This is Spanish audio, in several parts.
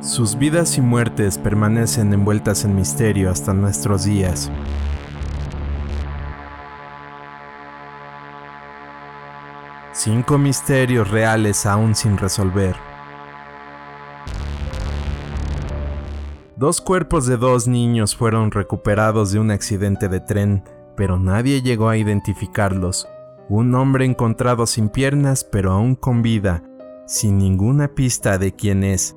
Sus vidas y muertes permanecen envueltas en misterio hasta nuestros días. Cinco misterios reales aún sin resolver. Dos cuerpos de dos niños fueron recuperados de un accidente de tren, pero nadie llegó a identificarlos. Un hombre encontrado sin piernas, pero aún con vida, sin ninguna pista de quién es.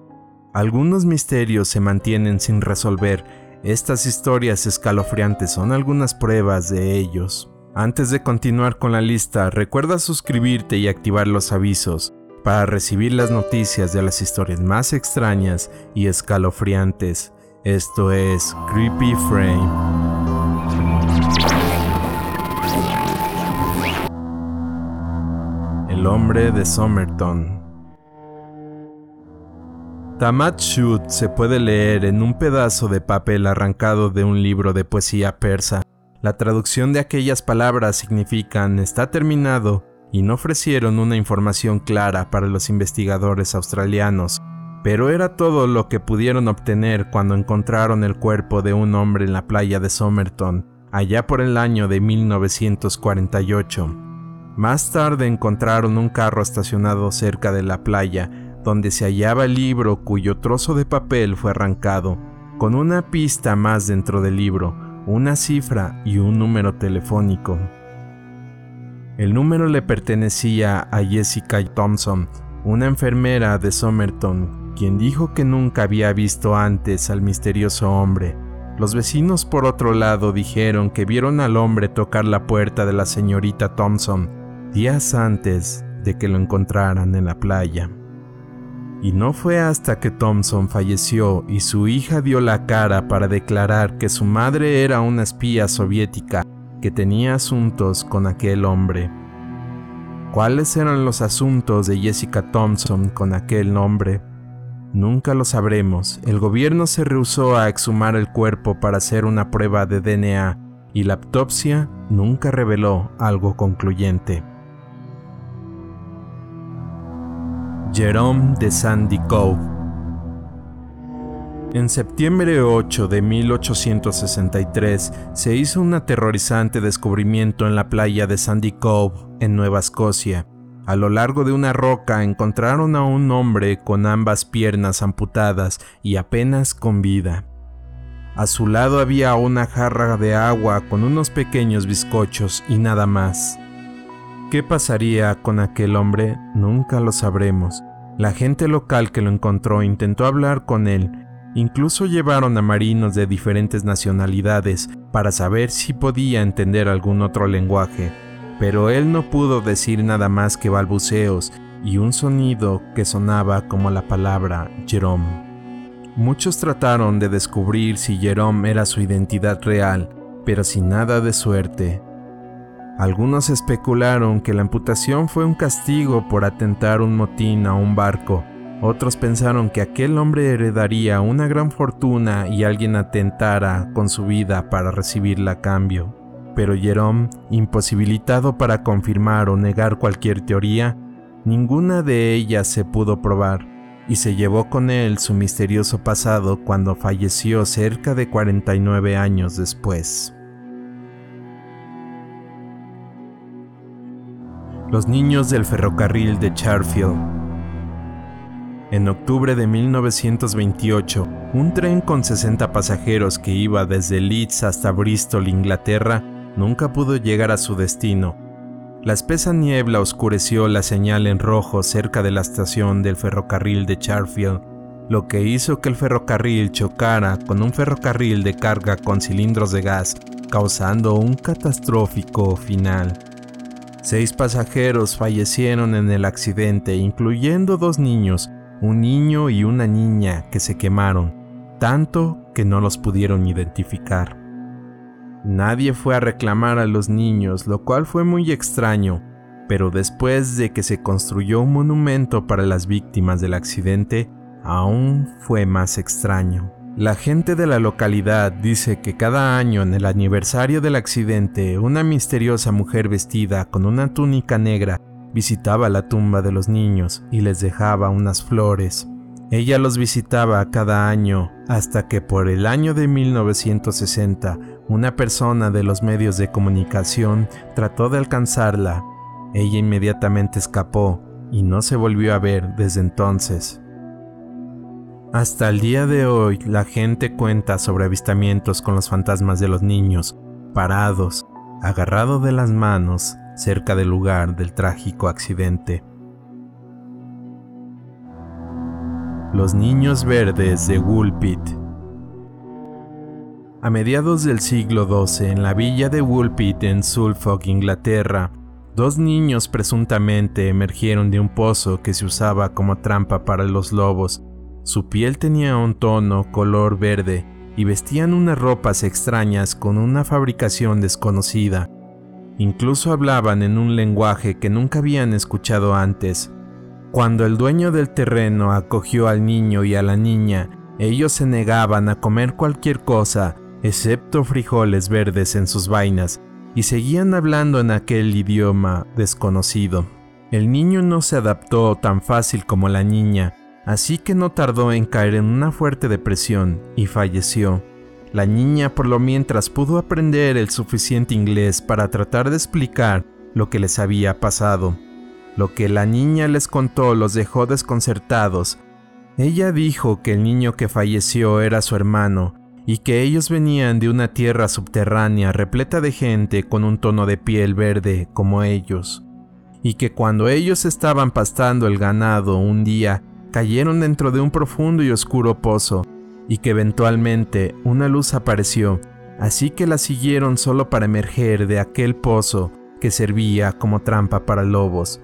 Algunos misterios se mantienen sin resolver. Estas historias escalofriantes son algunas pruebas de ellos. Antes de continuar con la lista, recuerda suscribirte y activar los avisos para recibir las noticias de las historias más extrañas y escalofriantes. Esto es Creepy Frame. El hombre de Somerton. Tamat Shud se puede leer en un pedazo de papel arrancado de un libro de poesía persa. La traducción de aquellas palabras significan está terminado y no ofrecieron una información clara para los investigadores australianos, pero era todo lo que pudieron obtener cuando encontraron el cuerpo de un hombre en la playa de Somerton, allá por el año de 1948. Más tarde encontraron un carro estacionado cerca de la playa, donde se hallaba el libro cuyo trozo de papel fue arrancado, con una pista más dentro del libro, una cifra y un número telefónico. El número le pertenecía a Jessica Thompson, una enfermera de Somerton, quien dijo que nunca había visto antes al misterioso hombre. Los vecinos por otro lado dijeron que vieron al hombre tocar la puerta de la señorita Thompson días antes de que lo encontraran en la playa. Y no fue hasta que Thompson falleció y su hija dio la cara para declarar que su madre era una espía soviética que tenía asuntos con aquel hombre. ¿Cuáles eran los asuntos de Jessica Thompson con aquel nombre? Nunca lo sabremos. El gobierno se rehusó a exhumar el cuerpo para hacer una prueba de DNA y la autopsia nunca reveló algo concluyente. Jerome de Sandy Cove. En septiembre 8 de 1863 se hizo un aterrorizante descubrimiento en la playa de Sandy Cove, en Nueva Escocia. A lo largo de una roca encontraron a un hombre con ambas piernas amputadas y apenas con vida. A su lado había una jarra de agua con unos pequeños bizcochos y nada más. ¿Qué pasaría con aquel hombre? Nunca lo sabremos. La gente local que lo encontró intentó hablar con él, incluso llevaron a marinos de diferentes nacionalidades para saber si podía entender algún otro lenguaje, pero él no pudo decir nada más que balbuceos y un sonido que sonaba como la palabra Jerome. Muchos trataron de descubrir si Jerome era su identidad real, pero sin nada de suerte. Algunos especularon que la amputación fue un castigo por atentar un motín a un barco. Otros pensaron que aquel hombre heredaría una gran fortuna y alguien atentara con su vida para recibirla a cambio. Pero Jerome, imposibilitado para confirmar o negar cualquier teoría, ninguna de ellas se pudo probar, y se llevó con él su misterioso pasado cuando falleció cerca de 49 años después. Los niños del ferrocarril de Charfield. En octubre de 1928, un tren con 60 pasajeros que iba desde Leeds hasta Bristol, Inglaterra, nunca pudo llegar a su destino. La espesa niebla oscureció la señal en rojo cerca de la estación del ferrocarril de Charfield, lo que hizo que el ferrocarril chocara con un ferrocarril de carga con cilindros de gas, causando un catastrófico final. Seis pasajeros fallecieron en el accidente, incluyendo dos niños, un niño y una niña que se quemaron, tanto que no los pudieron identificar. Nadie fue a reclamar a los niños, lo cual fue muy extraño, pero después de que se construyó un monumento para las víctimas del accidente, aún fue más extraño. La gente de la localidad dice que cada año en el aniversario del accidente, una misteriosa mujer vestida con una túnica negra visitaba la tumba de los niños y les dejaba unas flores. Ella los visitaba cada año hasta que por el año de 1960 una persona de los medios de comunicación trató de alcanzarla. Ella inmediatamente escapó y no se volvió a ver desde entonces. Hasta el día de hoy la gente cuenta sobre avistamientos con los fantasmas de los niños, parados, agarrados de las manos cerca del lugar del trágico accidente. Los Niños Verdes de Woolpit. A mediados del siglo XII, en la villa de Woolpit en Suffolk, Inglaterra, dos niños presuntamente emergieron de un pozo que se usaba como trampa para los lobos. Su piel tenía un tono color verde y vestían unas ropas extrañas con una fabricación desconocida. Incluso hablaban en un lenguaje que nunca habían escuchado antes. Cuando el dueño del terreno acogió al niño y a la niña, ellos se negaban a comer cualquier cosa, excepto frijoles verdes en sus vainas, y seguían hablando en aquel idioma desconocido. El niño no se adaptó tan fácil como la niña, así que no tardó en caer en una fuerte depresión y falleció. La niña por lo mientras pudo aprender el suficiente inglés para tratar de explicar lo que les había pasado. Lo que la niña les contó los dejó desconcertados. Ella dijo que el niño que falleció era su hermano y que ellos venían de una tierra subterránea repleta de gente con un tono de piel verde como ellos, y que cuando ellos estaban pastando el ganado un día cayeron dentro de un profundo y oscuro pozo, y que eventualmente una luz apareció, así que la siguieron solo para emerger de aquel pozo que servía como trampa para lobos.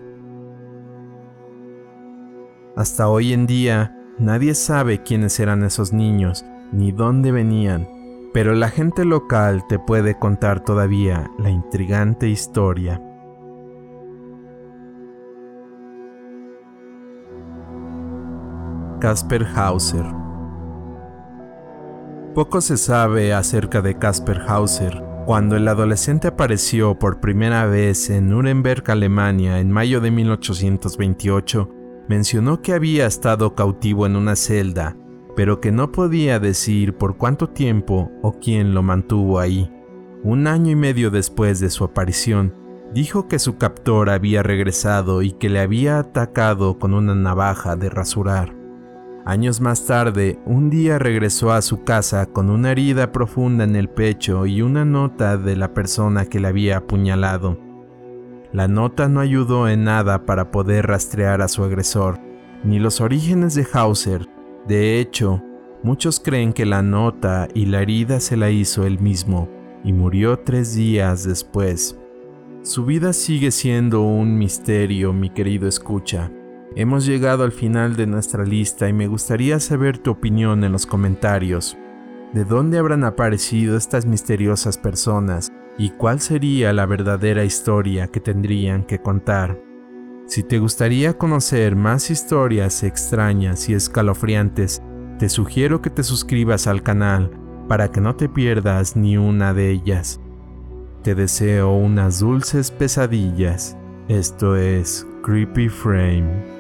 Hasta hoy en día, nadie sabe quiénes eran esos niños ni dónde venían, pero la gente local te puede contar todavía la intrigante historia. Casper Hauser Poco se sabe acerca de Casper Hauser. Cuando el adolescente apareció por primera vez en Nuremberg, Alemania, en mayo de 1828, mencionó que había estado cautivo en una celda, pero que no podía decir por cuánto tiempo o quién lo mantuvo ahí. Un año y medio después de su aparición, dijo que su captor había regresado y que le había atacado con una navaja de rasurar. Años más tarde, un día regresó a su casa con una herida profunda en el pecho y una nota de la persona que le había apuñalado. La nota no ayudó en nada para poder rastrear a su agresor, ni los orígenes de Hauser. De hecho, muchos creen que la nota y la herida se la hizo él mismo, y murió tres días después. Su vida sigue siendo un misterio, mi querido escucha. Hemos llegado al final de nuestra lista y me gustaría saber tu opinión en los comentarios. ¿De dónde habrán aparecido estas misteriosas personas? y cuál sería la verdadera historia que tendrían que contar. Si te gustaría conocer más historias extrañas y escalofriantes, te sugiero que te suscribas al canal para que no te pierdas ni una de ellas. Te deseo unas dulces pesadillas. Esto es Creepy Frame.